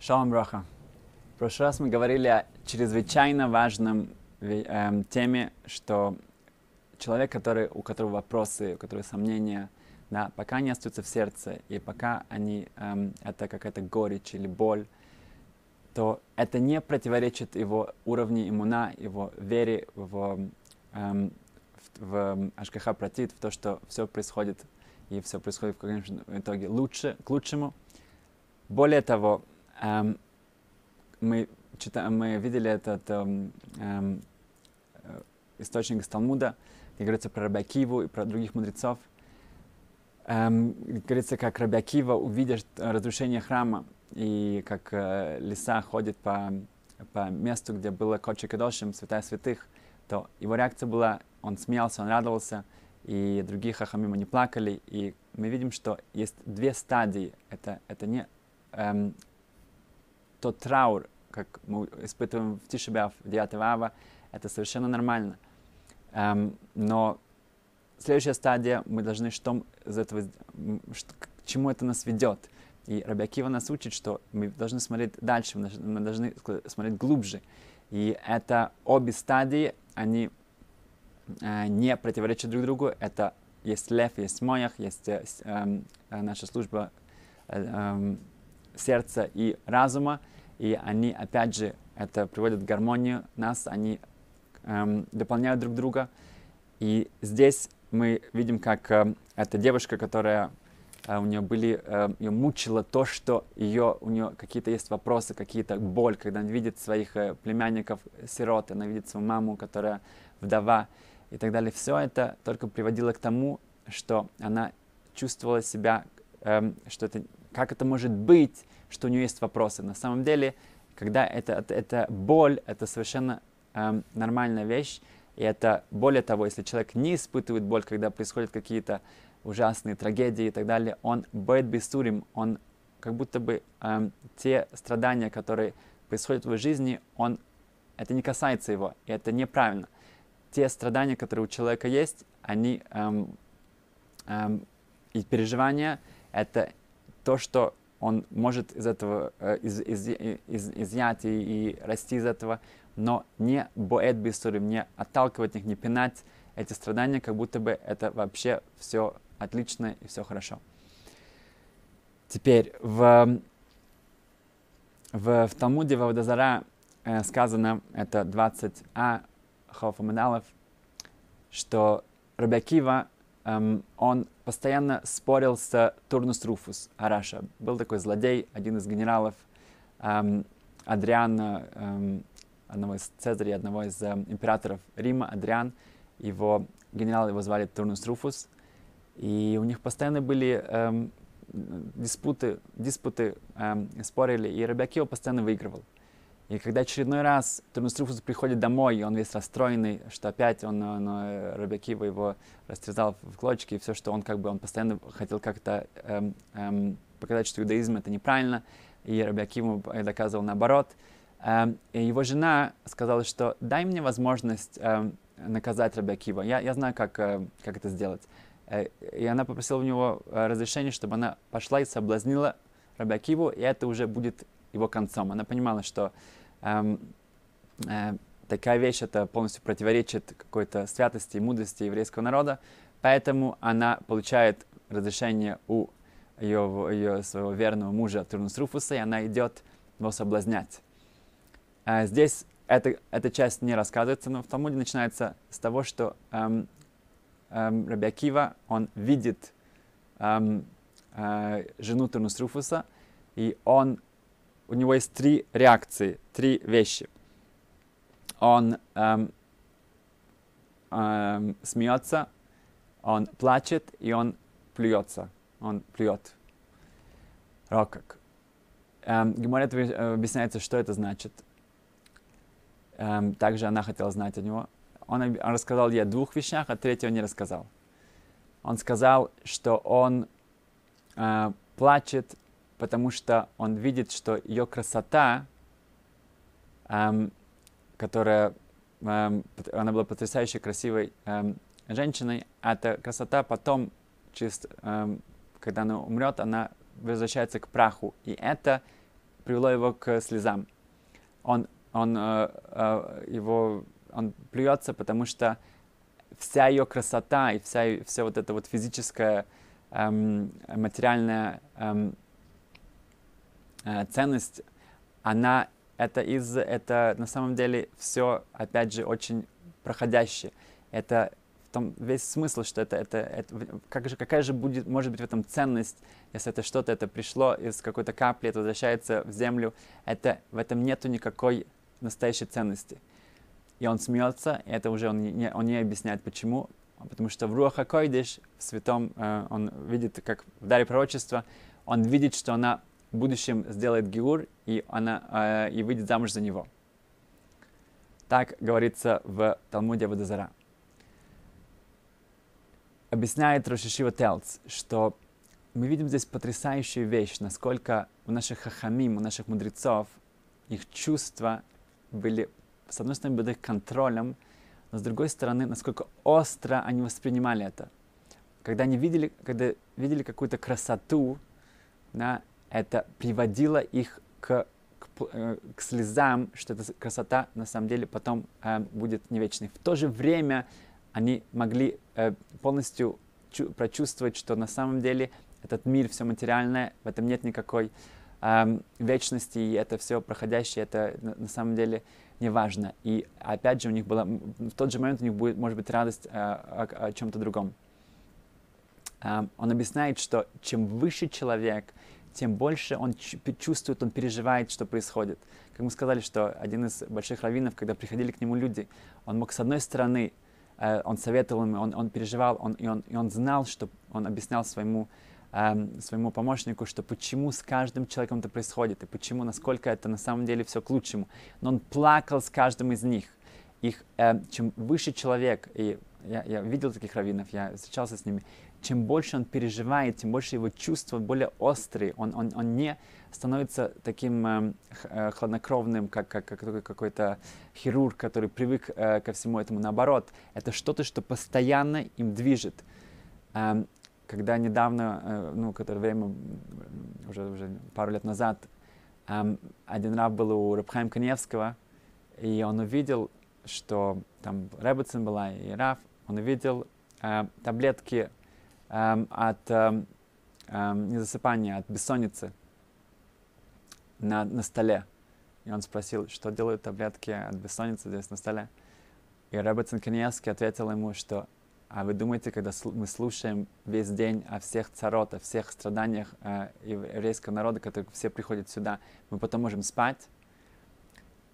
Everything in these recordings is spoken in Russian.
Шалом Броха. В прошлый раз мы говорили о чрезвычайно важном эм, теме, что человек, который, у которого вопросы, у которого сомнения, да, пока они остаются в сердце, и пока они, эм, это какая-то горечь или боль, то это не противоречит его уровню иммуна, его вере в, эм, в, в Ашкаха Пратит, в то, что все происходит, и все происходит в конечном итоге лучше, к лучшему. Более того, эм, мы, читаем, мы видели этот эм, эм, источник из Талмуда, где говорится про Рабиакиву и про других мудрецов. Эм, говорится, как Рабиакива, увидя разрушение храма, и как э, лиса ходит по, по месту, где было Кодши Кадошим, святая святых, то его реакция была, он смеялся, он радовался, и другие хахамим они плакали, и мы видим, что есть две стадии. Это, это не эм, тот траур, как мы испытываем в Тишебяв, в 9 ава, это совершенно нормально. Эм, но следующая стадия, мы должны что из этого, что, к чему это нас ведет. И Рабиакива нас учит, что мы должны смотреть дальше, мы должны смотреть глубже. И это обе стадии, они э, не противоречат друг другу. Это есть лев, есть моях, есть э, э, наша служба э, э, сердца и разума, и они, опять же, это приводит к гармонию нас, они эм, дополняют друг друга. И здесь мы видим, как э, эта девушка, которая э, у нее были, э, ее мучило то, что ее, у нее какие-то есть вопросы, какие-то боль, когда она видит своих э, племянников, сирот, она видит свою маму, которая вдова и так далее. Все это только приводило к тому, что она чувствовала себя, э, что это, как это может быть, что у нее есть вопросы. На самом деле, когда это, это, это боль, это совершенно эм, нормальная вещь. И это, более того, если человек не испытывает боль, когда происходят какие-то ужасные трагедии и так далее, он бэт бессурим, он как будто бы эм, те страдания, которые происходят в его жизни, он, это не касается его, и это неправильно. Те страдания, которые у человека есть, они эм, эм, и переживания, это то, что он может из этого э, из, из, из, изъять и, и расти из этого, но не боэт бисурим, не отталкивать их, не пинать эти страдания, как будто бы это вообще все отлично и все хорошо. Теперь в, в, в Талмуде в Авдазара э, сказано, это 20а Хофамедалов, что Рабиакива эм, он постоянно спорил с Турнус Руфус Араша. Был такой злодей, один из генералов эм, Адриана, эм, одного из Цезарей, одного из эм, императоров Рима, Адриан. Его генерал его звали Турнус Руфус. И у них постоянно были эм, диспуты, диспуты, эм, спорили, и Рабиакива постоянно выигрывал. И когда очередной раз Турнустрифус приходит домой, и он весь расстроенный, что опять он, он э, Рабиакива его растерзал в клочки, и все, что он как бы, он постоянно хотел как-то эм, эм, показать, что иудаизм это неправильно, и Рабиакиву доказывал наоборот. Эм, и его жена сказала, что дай мне возможность эм, наказать Рабиакива, я, я знаю, как, э, как это сделать. Э, и она попросила у него э, разрешения, чтобы она пошла и соблазнила Рабиакиву, и это уже будет его концом. Она понимала, что такая вещь это полностью противоречит какой-то святости и мудрости еврейского народа, поэтому она получает разрешение у ее, ее своего верного мужа Турнус Руфуса, и она идет его соблазнять. А здесь эта, эта часть не рассказывается, но в Талмуде начинается с того, что эм, эм, Раби он видит эм, э, жену Турнус Руфуса, и он у него есть три реакции, три вещи. Он эм, эм, смеется, он плачет и он плюется. Он плюет. Рокок. Эм, Геморет объясняется, что это значит. Эм, также она хотела знать от него. Он, он рассказал ей о двух вещах, а третьего не рассказал. Он сказал, что он э, плачет потому что он видит, что ее красота, эм, которая, эм, она была потрясающе красивой эм, женщиной, эта красота потом, через, эм, когда она умрет, она возвращается к праху. И это привело его к слезам. Он, он, э, э, его, он плюется, потому что вся ее красота и вся, вся вот эта вот физическая, эм, материальная эм, ценность, она это из это на самом деле все опять же очень проходящее. Это в том весь смысл, что это, это, это как же, какая же будет, может быть в этом ценность, если это что-то, это пришло из какой-то капли, это возвращается в землю, это, в этом нету никакой настоящей ценности. И он смеется, и это уже он не, он не объясняет почему, потому что в Руаха Койдиш, в святом, э, он видит, как в даре пророчества, он видит, что она в будущем сделает Геур, и она э, и выйдет замуж за него. Так говорится в Талмуде Водозара объясняет Рошишива Телц, что мы видим здесь потрясающую вещь, насколько у наших хахамим, у наших мудрецов, их чувства были, с одной стороны, под их контролем, но с другой стороны, насколько остро они воспринимали это. Когда они видели, когда видели какую-то красоту, да, это приводило их к, к, э, к слезам, что эта красота на самом деле потом э, будет не вечной. В то же время они могли э, полностью чу- прочувствовать, что на самом деле этот мир, все материальное, в этом нет никакой э, вечности, и это все проходящее, это на, на самом деле не важно. И опять же, у них была, в тот же момент у них будет, может быть, радость э, о, о чем-то другом. Э, он объясняет, что чем выше человек, тем больше он чувствует, он переживает, что происходит. Как мы сказали, что один из больших раввинов, когда приходили к нему люди, он мог с одной стороны Э, он советовал им, он, он переживал, он, и, он, и он знал, что он объяснял своему, эм, своему помощнику, что почему с каждым человеком это происходит, и почему, насколько это на самом деле все к лучшему. Но он плакал с каждым из них. Их, э, чем выше человек, и я, я видел таких раввинов, я встречался с ними, чем больше он переживает, тем больше его чувства более острые. Он, он, он не становится таким эм, э, хладнокровным, как, как, как какой-то хирург, который привык э, ко всему этому. Наоборот, это что-то, что постоянно им движет. Эм, когда недавно, э, ну, которое время, уже, уже пару лет назад, эм, один раб был у Рабхайм Каневского, и он увидел, что там Ребецин была и Раф, он увидел э, таблетки э, от э, э, незасыпания, от бессонницы на, на столе. И он спросил, что делают таблетки от бессонницы здесь на столе. И Рэббетсон Каневский ответил ему, что а вы думаете, когда мы слушаем весь день о всех царот, о всех страданиях э, еврейского народа, которые все приходят сюда, мы потом можем спать?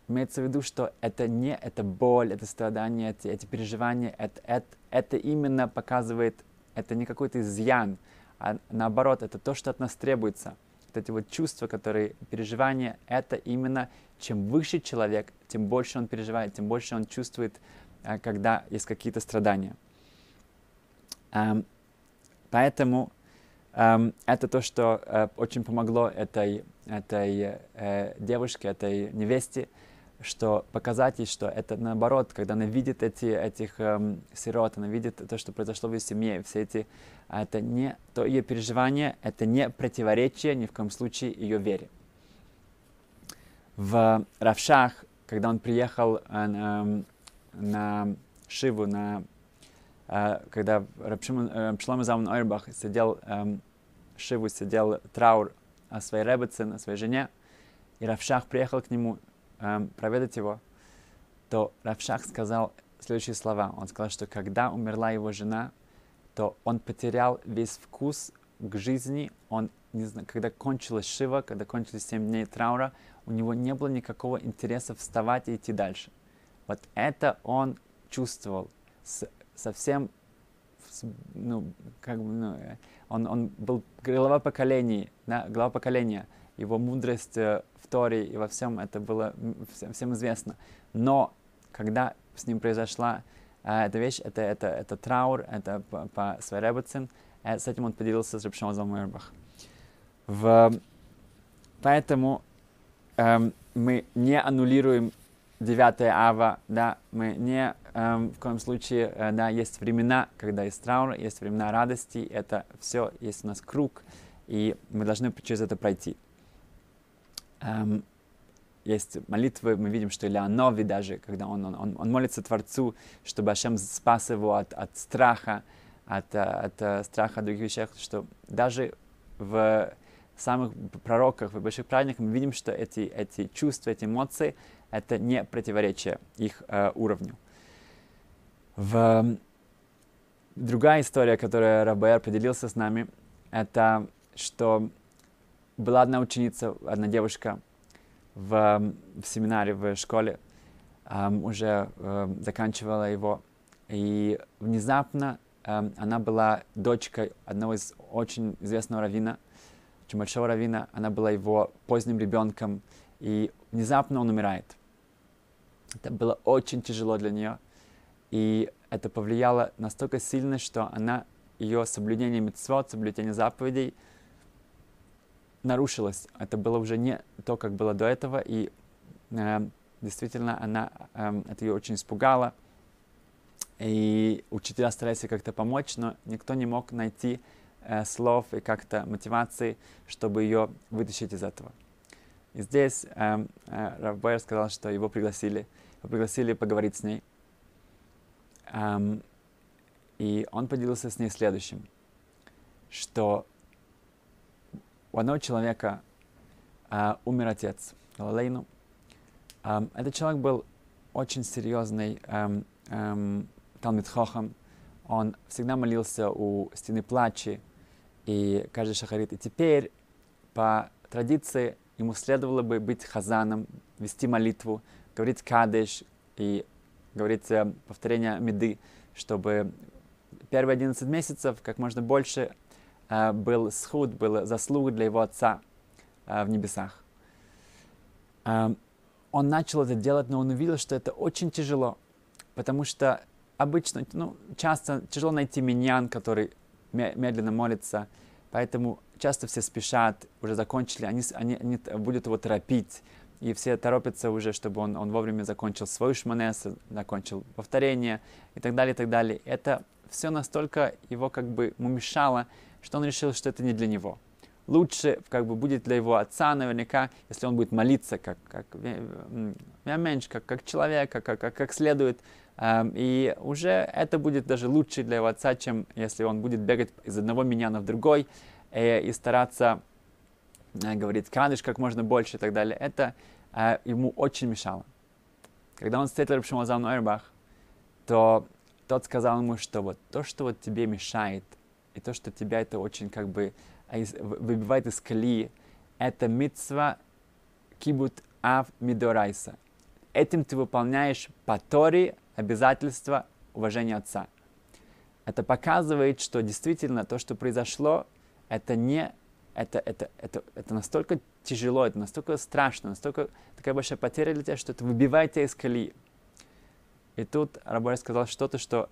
Имеется в виду, что это не это боль, это страдание, эти, эти переживания, это, это, это именно показывает, это не какой-то изъян, а наоборот, это то, что от нас требуется – вот эти вот чувства, которые, переживания, это именно чем выше человек, тем больше он переживает, тем больше он чувствует, э, когда есть какие-то страдания. Эм, поэтому эм, это то, что э, очень помогло этой, этой э, девушке, этой невесте, что показать ей, что это наоборот, когда она видит эти, этих эм, сирот, она видит то, что произошло в ее семье, все эти, а это не, то ее переживание, это не противоречие ни в коем случае ее вере. В Равшах, когда он приехал э, э, на Шиву, на, э, когда Рабшлам э, Заман Ойрбах сидел, э, Шиву сидел траур о своей ребице, о своей жене, и Равшах приехал к нему эм, проведать его, то Равшах сказал следующие слова. Он сказал, что когда умерла его жена, то он потерял весь вкус к жизни. Он, не знаю, когда кончилась Шива, когда кончились 7 дней траура, у него не было никакого интереса вставать и идти дальше. Вот это он чувствовал с, совсем, ну, как бы, ну, он, он был глава поколения, да, глава поколения. Его мудрость э, в Торе и во всем это было всем, всем известно. Но когда с ним произошла э, эта вещь, это, это, это траур, это по, по Свайребецин, э, с этим он поделился с Рабшом Залмуэрбах. В... Поэтому эм, мы не аннулируем 9 ава, да, мы не эм, в коем случае, э, да, есть времена, когда есть траур, есть времена радости, это все, есть у нас круг, и мы должны через это пройти. Эм, есть молитвы, мы видим, что Илья Нови даже, когда он, он, он молится Творцу, чтобы Ашем спас его от, от страха, от, от, от страха других вещей, что даже в самых пророках, в больших праздниках мы видим, что эти, эти чувства, эти эмоции — это не противоречие их э, уровню. В... Другая история, которую Рабер поделился с нами, это что была одна ученица, одна девушка в, в семинаре, в школе, um, уже um, заканчивала его, и внезапно um, она была дочкой одного из очень известного раввина, очень большого раввина, она была его поздним ребенком, и внезапно он умирает. Это было очень тяжело для нее, и это повлияло настолько сильно, что она, ее соблюдение митцвот, соблюдение заповедей нарушилось. Это было уже не то, как было до этого, и э, действительно она, э, это ее очень испугало. И учителя старались как-то помочь, но никто не мог найти э, слов и как-то мотивации, чтобы ее вытащить из этого. И здесь э, э, Равбойер сказал, что его пригласили, его пригласили поговорить с ней. Эм, и он поделился с ней следующим, что у одного человека э, умер отец, Лалейну. Э, этот человек был очень серьезный э, э, Талмитхохом. Он всегда молился у стены плачи, и каждый шахарит. И теперь, по традиции, ему следовало бы быть хазаном, вести молитву, говорить кадыш и говорить э, повторение меды, чтобы первые 11 месяцев как можно больше был схуд, был заслуг для его отца э, в небесах. Э, он начал это делать, но он увидел, что это очень тяжело, потому что обычно, ну, часто тяжело найти миньян, который медленно молится, поэтому часто все спешат, уже закончили, они, они, они будут его торопить, и все торопятся уже, чтобы он, он вовремя закончил свою шманес, закончил повторение и так далее, и так далее. Это все настолько его как бы ему мешало, что он решил, что это не для него. Лучше как бы будет для его отца наверняка, если он будет молиться как, как, меньше, как, как человек, как, как, как следует, Um, и уже это будет даже лучше для его отца, чем если он будет бегать из одного миньяна в другой э, и стараться э, говорить кадыш как можно больше и так далее. Это э, ему очень мешало. Когда он встретил Рабшимазам Нойрбах, то тот сказал ему, что вот то, что вот тебе мешает, и то, что тебя это очень как бы выбивает из колеи, это митцва кибут ав мидорайса. Этим ты выполняешь по Торе обязательство уважения отца. Это показывает, что действительно то, что произошло, это не это, это, это, это настолько тяжело, это настолько страшно, настолько такая большая потеря для тебя, что это выбивает тебя из колеи. И тут Рабой сказал что-то, что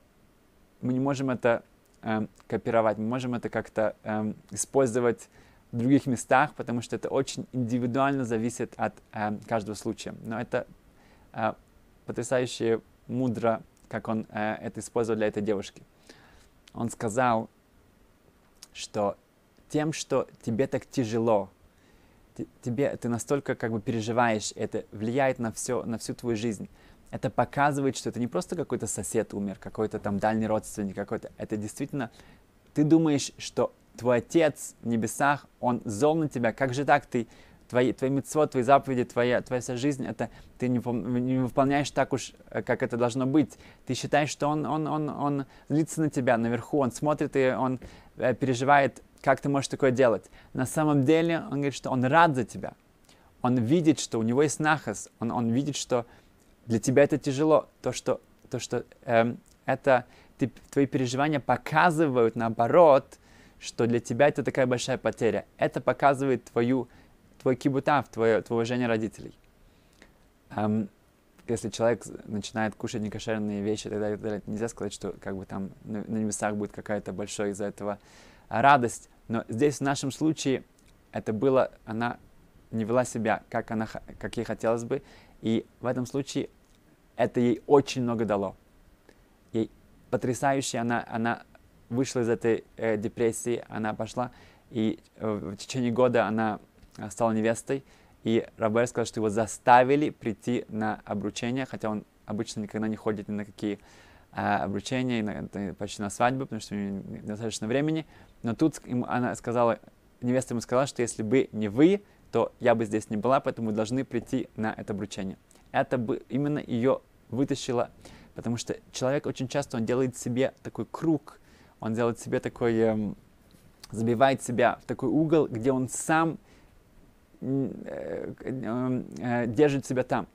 мы не можем это э, копировать, мы можем это как-то э, использовать в других местах, потому что это очень индивидуально зависит от э, каждого случая. Но это э, потрясающе мудро, как он э, это использовал для этой девушки. Он сказал, что тем, что тебе так тяжело, тебе, ты настолько как бы переживаешь, это влияет на, все, на всю твою жизнь. Это показывает, что это не просто какой-то сосед умер, какой-то там дальний родственник, какой-то. Это действительно, ты думаешь, что твой отец в небесах, он зол на тебя, как же так ты твои, твои митцвот, твои заповеди, твоя, твоя вся жизнь, это ты не, не выполняешь так уж, э, как это должно быть. Ты считаешь, что он, он, он, он злится на тебя наверху, он смотрит и он э, переживает, как ты можешь такое делать. На самом деле он говорит, что он рад за тебя. Он видит, что у него есть нахас, он, он видит, что для тебя это тяжело, то, что, то, что эм, это ты, твои переживания показывают наоборот, что для тебя это такая большая потеря. Это показывает твою твой кибутав, твое, твое уважение родителей. Um, если человек начинает кушать некошерные вещи далее, нельзя сказать, что как бы там на небесах будет какая-то большая из-за этого радость. Но здесь в нашем случае это было, она не вела себя, как, она, как ей хотелось бы, и в этом случае это ей очень много дало. Ей потрясающе, она, она вышла из этой э, депрессии, она пошла, и э, в течение года она Э, стала невестой, И Рабер сказал, что его заставили прийти на обручение, хотя он обычно никогда не ходит ни на какие а, обручения, на, почти на свадьбу, потому что у него недостаточно времени. Но тут ему, она сказала, невеста ему сказала, что если бы не вы, то я бы здесь не была, поэтому вы должны прийти на это обручение. Это бы именно ее вытащило, потому что человек очень часто он делает себе такой круг, он делает себе такой, эм, забивает себя в такой угол, где он сам э, э, э, держит себя там.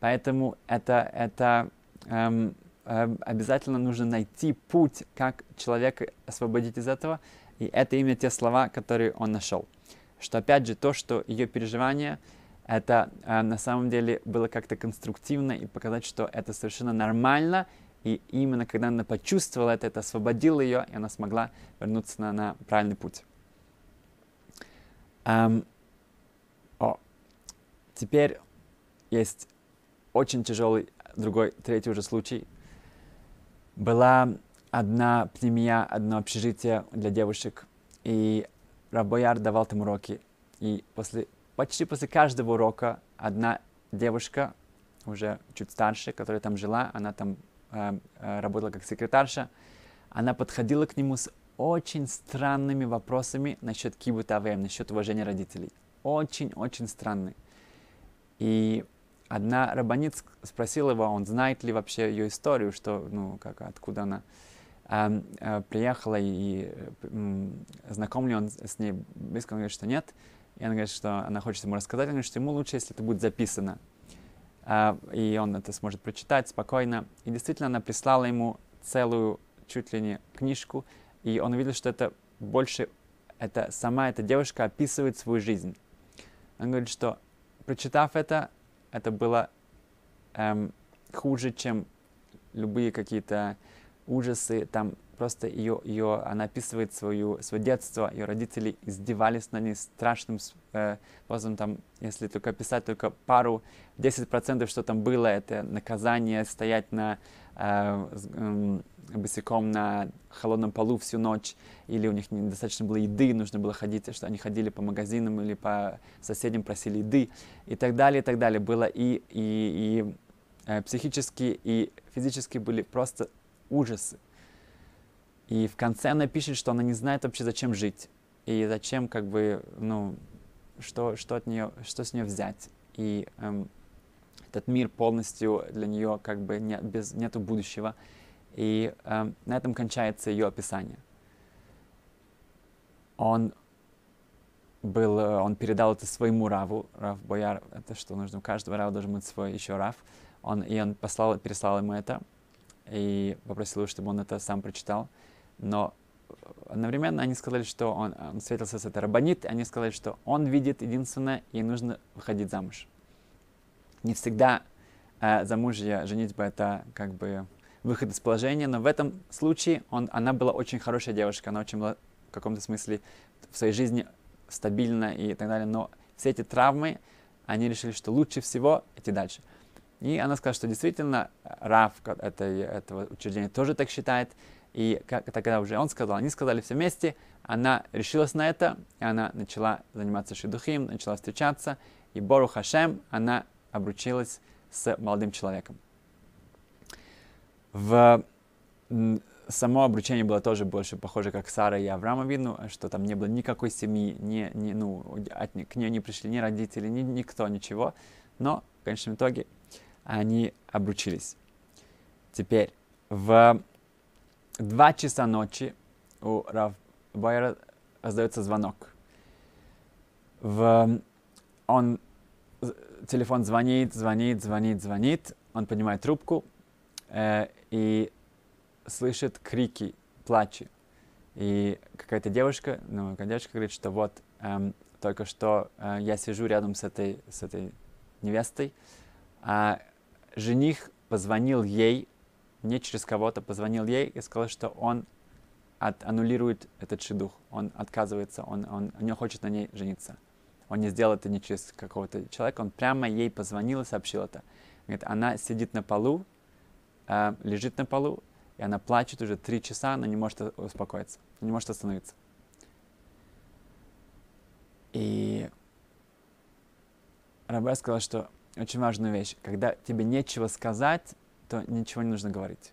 Поэтому это, это эм, э, обязательно нужно найти путь, как человека освободить из этого. И это именно те слова, которые он нашел. Что опять же то, что ее переживания, это э, на самом деле было как-то конструктивно и показать, что это совершенно нормально. И именно когда она почувствовала это, это освободило ее, и она смогла вернуться на, на правильный путь. Эм, о, теперь есть очень тяжелый другой, третий уже случай. Была одна пневмия, одно общежитие для девушек, и Рабояр давал там уроки. И после, почти после каждого урока одна девушка, уже чуть старше, которая там жила, она там э, э, работала как секретарша, она подходила к нему с очень странными вопросами насчет кибут насчет уважения родителей. Очень-очень странный. И одна рабанит спросила его, он знает ли вообще ее историю, что, ну, как, откуда она приехала и э, знаком ли он с ней близко, он говорит, что нет. И она говорит, что она хочет ему рассказать, он говорит, что ему лучше, если это будет записано. Э, и он это сможет прочитать спокойно. И действительно, она прислала ему целую, чуть ли не книжку, и он увидел, что это больше, это сама эта девушка описывает свою жизнь. Он говорит, что прочитав это, это было эм, хуже, чем любые какие-то ужасы. Там просто ее, ее, она описывает свою, свое детство, ее родители издевались над ней страшным э. Там, если только описать только пару, 10% что там было, это наказание стоять на э, э, босиком на холодном полу всю ночь, или у них недостаточно было еды, нужно было ходить, что они ходили по магазинам или по соседям просили еды, и так далее, и так далее. Было и, и, и э, психически, и физически были просто ужасы. И в конце она пишет, что она не знает вообще, зачем жить, и зачем, как бы, ну, что, что от нее, что с нее взять. И эм, этот мир полностью для нее как бы не, без, нету будущего. И э, на этом кончается ее описание. Он был, э, он передал это своему раву, рав Бояр, это что нужно, у каждого рава должен быть свой еще рав. Он, и он послал, переслал ему это и попросил, чтобы он это сам прочитал. Но одновременно они сказали, что он, он встретился с этой рабанит, они сказали, что он видит единственное, и нужно выходить замуж. Не всегда э, замужье, женитьба это как бы выход из положения, но в этом случае он, она была очень хорошая девушка, она очень была в каком-то смысле в своей жизни стабильна и так далее, но все эти травмы, они решили, что лучше всего идти дальше. И она сказала, что действительно Раф этой, этого учреждения тоже так считает. И как, тогда уже он сказал, они сказали все вместе, она решилась на это, и она начала заниматься шедухим, начала встречаться, и Бору Хашем она обручилась с молодым человеком. В само обручение было тоже больше похоже, как Сара и Авраама видно, что там не было никакой семьи, ни, ни, ну, от, к ней не пришли ни родители, ни, никто, ничего. Но в конечном итоге они обручились. Теперь, в два часа ночи у Рав Байера раздается звонок. В, он, телефон звонит, звонит, звонит, звонит, он поднимает трубку, э, и слышит крики, плачи. И какая-то девушка, ну, девушка говорит, что вот эм, только что э, я сижу рядом с этой, с этой невестой, а жених позвонил ей, не через кого-то, позвонил ей и сказал, что он от, аннулирует этот шедух, он отказывается, он, он, не хочет на ней жениться. Он не сделал это не через какого-то человека, он прямо ей позвонил и сообщил это. Говорит, она сидит на полу, э, лежит на полу, и она плачет уже три часа, она не может успокоиться, не может остановиться. И Рабай сказал, что очень важную вещь. Когда тебе нечего сказать, то ничего не нужно говорить.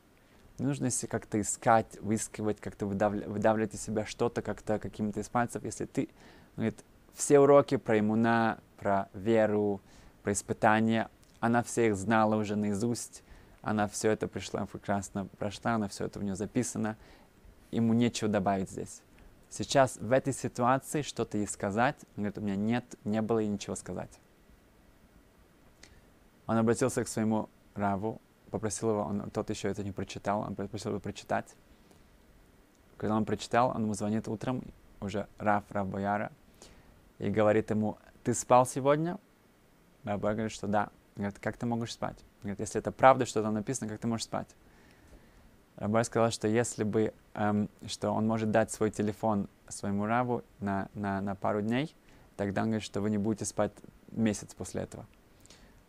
Не нужно если как-то искать, выискивать, как-то выдавливать, выдавливать из себя что-то как-то какими-то из пальцев. Если ты, говорит, все уроки про иммуна, про веру, про испытания, она все их знала уже наизусть, она все это пришла, прекрасно прошла, она все это у нее записано, ему нечего добавить здесь. Сейчас в этой ситуации что-то ей сказать, он говорит, у меня нет, не было и ничего сказать. Он обратился к своему раву, попросил его, он, тот еще это не прочитал, он попросил его прочитать. Когда он прочитал, он ему звонит утром, уже Рав, Рав Бояра, и говорит ему, ты спал сегодня? Рав Бояр говорит, что да. Говорит, как ты можешь спать? Говорит, если это правда, что там написано, как ты можешь спать? Рабай сказал, что если бы, эм, что он может дать свой телефон своему рабу на, на, на пару дней, тогда он говорит, что вы не будете спать месяц после этого.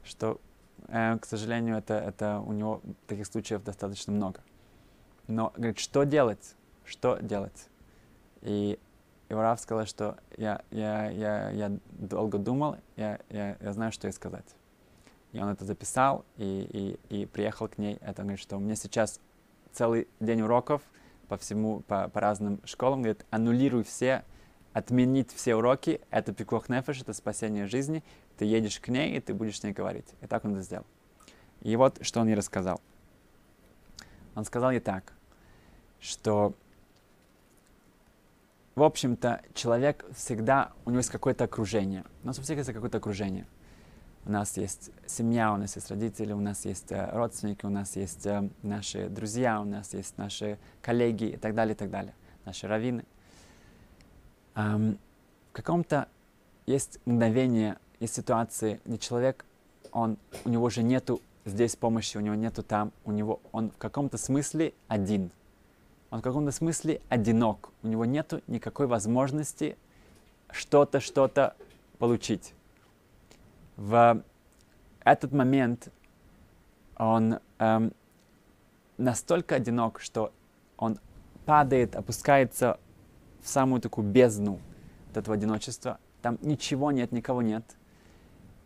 Что Э, к сожалению, это, это у него таких случаев достаточно много. Но, говорит, что делать? Что делать? И Иварав сказал, что я, я, я, я долго думал, я, я, я знаю, что ей сказать. И он это записал и, и, и приехал к ней. Это говорит, что у меня сейчас целый день уроков по всему, по, по разным школам. Говорит, аннулируй все, отменить все уроки. Это пикох нефеш, это спасение жизни ты едешь к ней, и ты будешь с ней говорить. И так он это сделал. И вот что он ей рассказал. Он сказал ей так, что, в общем-то, человек всегда, у него есть какое-то окружение. У нас у всех есть какое-то окружение. У нас есть семья, у нас есть родители, у нас есть э, родственники, у нас есть э, наши друзья, у нас есть наши коллеги и так далее, и так далее, наши раввины. Эм, в каком-то есть мгновение есть ситуации, где человек, он, у него же нету здесь помощи, у него нету там, у него, он в каком-то смысле один. Он в каком-то смысле одинок. У него нету никакой возможности что-то, что-то получить. В этот момент он эм, настолько одинок, что он падает, опускается в самую такую бездну этого одиночества. Там ничего нет, никого нет.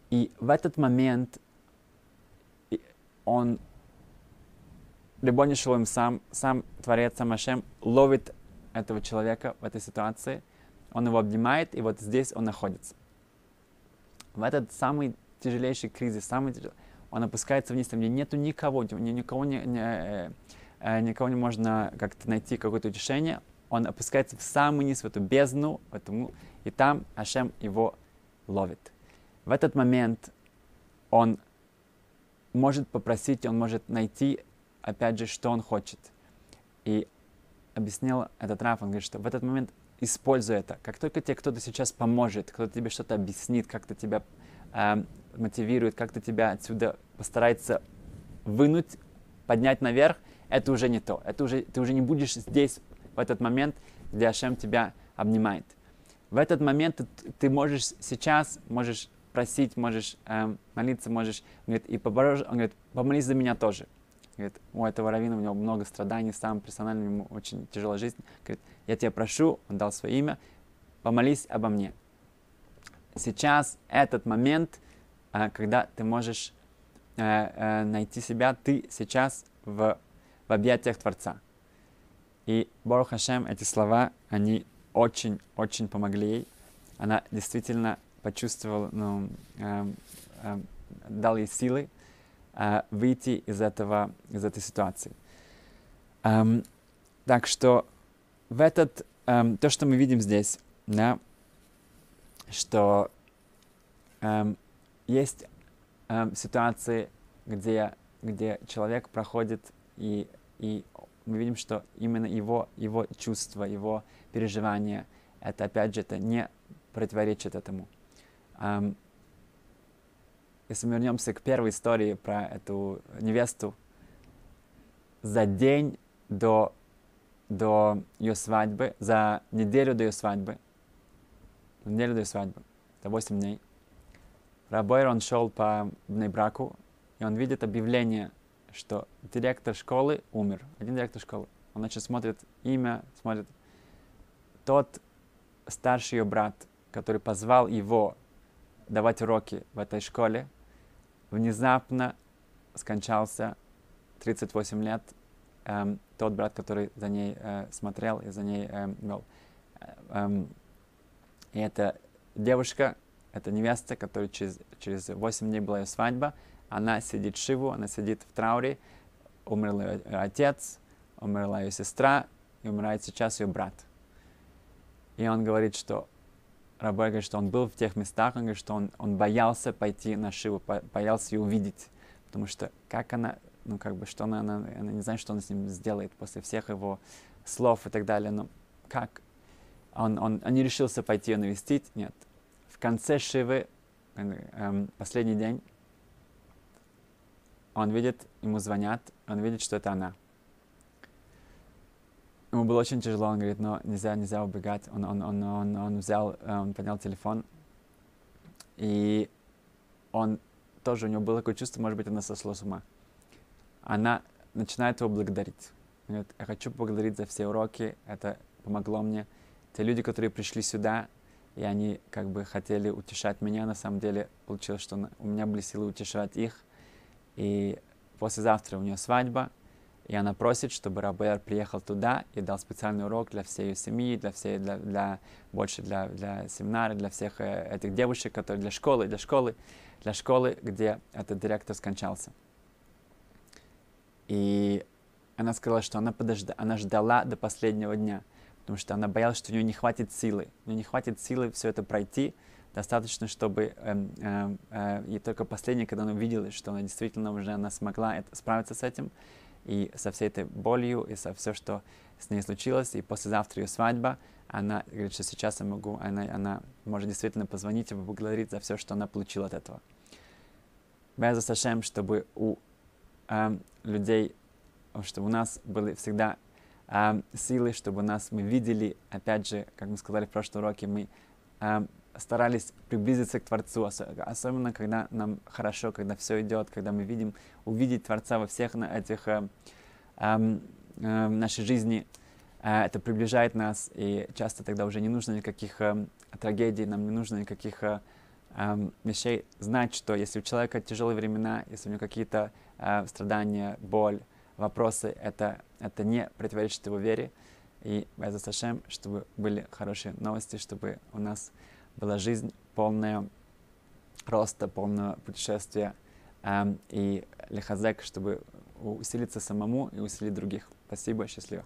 И в этот момент он, Рибони Шалом сам, сам Творец, сам Ашем, ловит этого человека в этой ситуации, он его обнимает, и вот здесь он находится. В этот самый тяжелейший кризис, самый тяжелый, он опускается вниз, там где нету никого, никого не, не, э, э, никого не можно как-то найти какое-то утешение, он опускается в самый низ, в эту бездну, в эту, и там Ашем его ловит. В этот момент он может попросить, он может найти, опять же, что он хочет. И объяснил этот Раф, он говорит, что в этот момент используй это. Как только тебе кто-то сейчас поможет, кто-то тебе что-то объяснит, как-то тебя э, мотивирует, как-то тебя отсюда постарается вынуть, поднять наверх, это уже не то. Это уже, ты уже не будешь здесь в этот момент, где Ашем тебя обнимает. В этот момент ты, ты можешь сейчас, можешь просить, можешь э, молиться, можешь, он говорит, и поборож, он говорит, помолись за меня тоже. Говорит, у этого равина у него много страданий, сам персонально ему очень тяжелая жизнь. Говорит, я тебя прошу, он дал свое имя, помолись обо мне. Сейчас этот момент, э, когда ты можешь э, э, найти себя, ты сейчас в, в объятиях Творца. И Бору Хашем, эти слова, они очень-очень помогли ей. Она действительно почувствовал, ну, э, э, дал ей силы э, выйти из, этого, из этой ситуации. Эм, так что в этот, эм, то, что мы видим здесь, да, что эм, есть эм, ситуации, где, где человек проходит, и, и мы видим, что именно его, его чувства, его переживания, это опять же, это не противоречит этому. Um, если мы вернемся к первой истории про эту невесту, за день до, до ее свадьбы, за неделю до ее свадьбы, неделю до ее свадьбы, это 8 дней, Рабойр, он шел по браку, и он видит объявление, что директор школы умер. Один директор школы. Он, значит, смотрит имя, смотрит. Тот старший ее брат, который позвал его давать уроки в этой школе, внезапно скончался 38 лет эм, тот брат, который за ней э, смотрел и за ней эм, вел. Эм, и эта девушка, эта невеста, которая через, через 8 дней была ее свадьба, она сидит в Шиву, она сидит в трауре, умер ее отец, умерла ее сестра, и умирает сейчас ее брат. И он говорит, что Рабой говорит, что он был в тех местах, он говорит, что он, он боялся пойти на Шиву, боялся ее увидеть, потому что как она, ну как бы, что она, она, она не знает, что он с ним сделает после всех его слов и так далее, но как? Он, он, он не решился пойти ее навестить, нет. В конце Шивы, эм, последний день, он видит, ему звонят, он видит, что это она. Ему было очень тяжело, он говорит, но нельзя, нельзя убегать. Он, он, он, он, он взял, э, он поднял телефон, и он тоже, у него было такое чувство, может быть, она сошла с ума. Она начинает его благодарить. Он говорит, я хочу поблагодарить за все уроки, это помогло мне. Те люди, которые пришли сюда, и они как бы хотели утешать меня, на самом деле получилось, что у меня были силы утешать их. И послезавтра у нее свадьба, и она просит, чтобы Рабер приехал туда и дал специальный урок для всей ее семьи, для всей, для, для больше для, для семинара, для всех э, этих девушек, которые для школы, для школы, для школы, где этот директор скончался. И она сказала, что она, подожда, она ждала до последнего дня, потому что она боялась, что у нее не хватит силы. У нее не хватит силы все это пройти, достаточно, чтобы... Э, э, э, и только последнее, когда она увидела, что она действительно уже она смогла это, справиться с этим, и со всей этой болью, и со все, что с ней случилось, и послезавтра ее свадьба, она говорит, что сейчас я могу, она, она может действительно позвонить и поблагодарить за все, что она получила от этого. Без Сашем, чтобы у э, людей, чтобы у нас были всегда э, силы, чтобы нас мы видели, опять же, как мы сказали в прошлом уроке, мы э, старались приблизиться к Творцу, особенно когда нам хорошо, когда все идет, когда мы видим, увидеть Творца во всех этих э, э, э, нашей жизни, э, это приближает нас, и часто тогда уже не нужно никаких э, трагедий, нам не нужно никаких э, э, вещей. Знать, что если у человека тяжелые времена, если у него какие-то э, страдания, боль, вопросы, это, это не противоречит его вере, и Беза Сашем, чтобы были хорошие новости, чтобы у нас была жизнь полная роста, полного путешествия эм, и лихазек, чтобы усилиться самому и усилить других. Спасибо, счастливо.